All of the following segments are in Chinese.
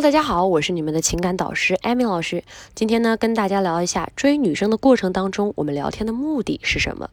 大家好，我是你们的情感导师艾米老师。今天呢，跟大家聊一下追女生的过程当中，我们聊天的目的是什么。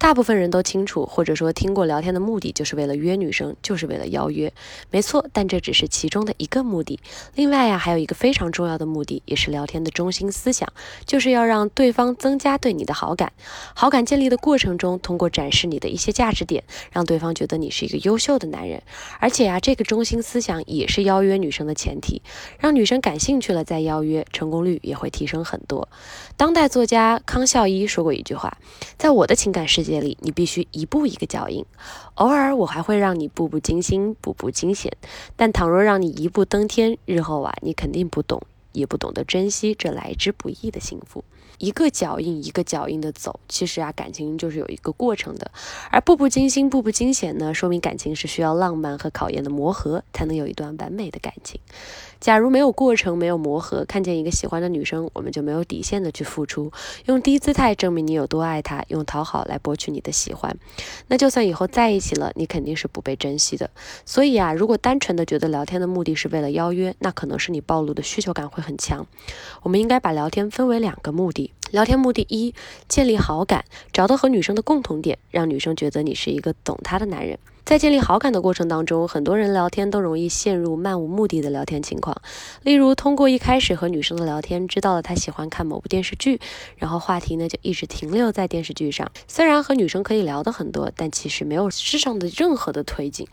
大部分人都清楚，或者说听过聊天的目的就是为了约女生，就是为了邀约，没错。但这只是其中的一个目的。另外呀，还有一个非常重要的目的，也是聊天的中心思想，就是要让对方增加对你的好感。好感建立的过程中，通过展示你的一些价值点，让对方觉得你是一个优秀的男人。而且呀，这个中心思想也是邀约女生的前提。让女生感兴趣了再邀约，成功率也会提升很多。当代作家康孝一说过一句话：“在我的情感世界。”你必须一步一个脚印，偶尔我还会让你步步惊心、步步惊险。但倘若让你一步登天，日后啊，你肯定不懂，也不懂得珍惜这来之不易的幸福。一个脚印一个脚印的走，其实啊，感情就是有一个过程的。而步步惊心、步步惊险呢，说明感情是需要浪漫和考验的磨合，才能有一段完美的感情。假如没有过程，没有磨合，看见一个喜欢的女生，我们就没有底线的去付出，用低姿态证明你有多爱她，用讨好来博取你的喜欢，那就算以后在一起了，你肯定是不被珍惜的。所以啊，如果单纯的觉得聊天的目的是为了邀约，那可能是你暴露的需求感会很强。我们应该把聊天分为两个目的：聊天目的一，建立好感，找到和女生的共同点，让女生觉得你是一个懂她的男人。在建立好感的过程当中，很多人聊天都容易陷入漫无目的的聊天情况。例如，通过一开始和女生的聊天，知道了她喜欢看某部电视剧，然后话题呢就一直停留在电视剧上。虽然和女生可以聊的很多，但其实没有实质上的任何的推进。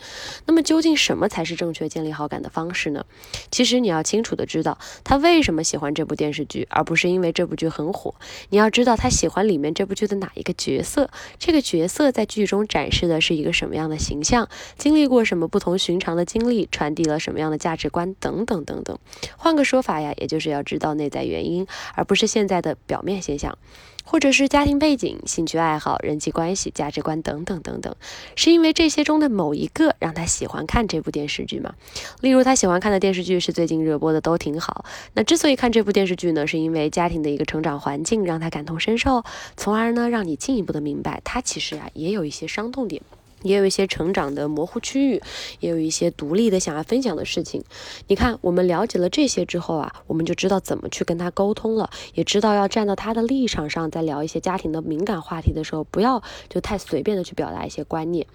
那么，究竟什么才是正确建立好感的方式呢？其实你要清楚的知道她为什么喜欢这部电视剧，而不是因为这部剧很火。你要知道她喜欢里面这部剧的哪一个角色，这个角色在剧中展示的是一个什么样的形象。像经历过什么不同寻常的经历，传递了什么样的价值观等等等等。换个说法呀，也就是要知道内在原因，而不是现在的表面现象，或者是家庭背景、兴趣爱好、人际关系、价值观等等等等。是因为这些中的某一个让他喜欢看这部电视剧吗？例如他喜欢看的电视剧是最近热播的《都挺好》。那之所以看这部电视剧呢，是因为家庭的一个成长环境让他感同身受，从而呢让你进一步的明白他其实啊也有一些伤痛点。也有一些成长的模糊区域，也有一些独立的想要分享的事情。你看，我们了解了这些之后啊，我们就知道怎么去跟他沟通了，也知道要站到他的立场上，在聊一些家庭的敏感话题的时候，不要就太随便的去表达一些观念。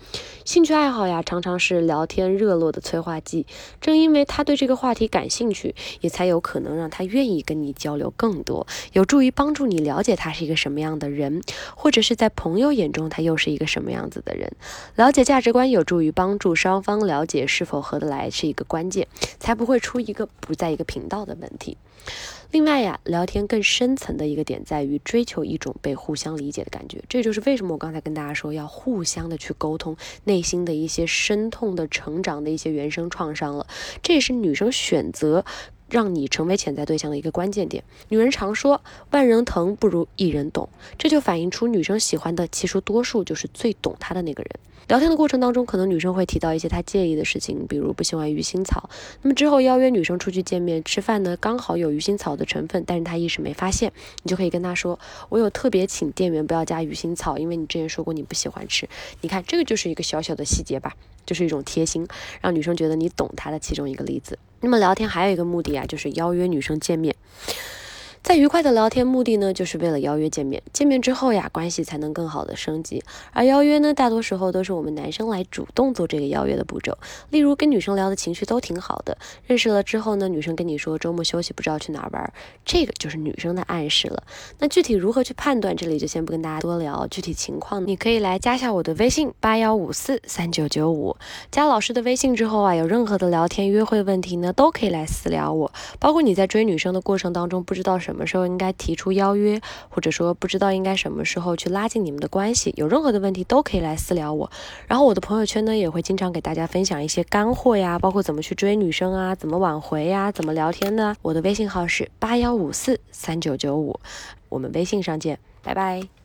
兴趣爱好呀，常常是聊天热络的催化剂。正因为他对这个话题感兴趣，也才有可能让他愿意跟你交流更多，有助于帮助你了解他是一个什么样的人，或者是在朋友眼中他又是一个什么样子的人。了解价值观有助于帮助双方了解是否合得来是一个关键，才不会出一个不在一个频道的问题。另外呀，聊天更深层的一个点在于追求一种被互相理解的感觉，这就是为什么我刚才跟大家说要互相的去沟通内心的一些深痛的成长的一些原生创伤了。这也是女生选择。让你成为潜在对象的一个关键点。女人常说“万人疼不如一人懂”，这就反映出女生喜欢的其实多数就是最懂她的那个人。聊天的过程当中，可能女生会提到一些她介意的事情，比如不喜欢鱼腥草。那么之后邀约女生出去见面吃饭呢，刚好有鱼腥草的成分，但是她一时没发现，你就可以跟她说：“我有特别请店员不要加鱼腥草，因为你之前说过你不喜欢吃。”你看，这个就是一个小小的细节吧，就是一种贴心，让女生觉得你懂她的其中一个例子。那么聊天还有一个目的啊，就是邀约女生见面。在愉快的聊天，目的呢，就是为了邀约见面。见面之后呀，关系才能更好的升级。而邀约呢，大多时候都是我们男生来主动做这个邀约的步骤。例如，跟女生聊的情绪都挺好的，认识了之后呢，女生跟你说周末休息不知道去哪玩，这个就是女生的暗示了。那具体如何去判断，这里就先不跟大家多聊具体情况。你可以来加下我的微信八幺五四三九九五，加老师的微信之后啊，有任何的聊天约会问题呢，都可以来私聊我。包括你在追女生的过程当中，不知道什。什么时候应该提出邀约，或者说不知道应该什么时候去拉近你们的关系，有任何的问题都可以来私聊我。然后我的朋友圈呢也会经常给大家分享一些干货呀，包括怎么去追女生啊，怎么挽回呀，怎么聊天呢。我的微信号是八幺五四三九九五，我们微信上见，拜拜。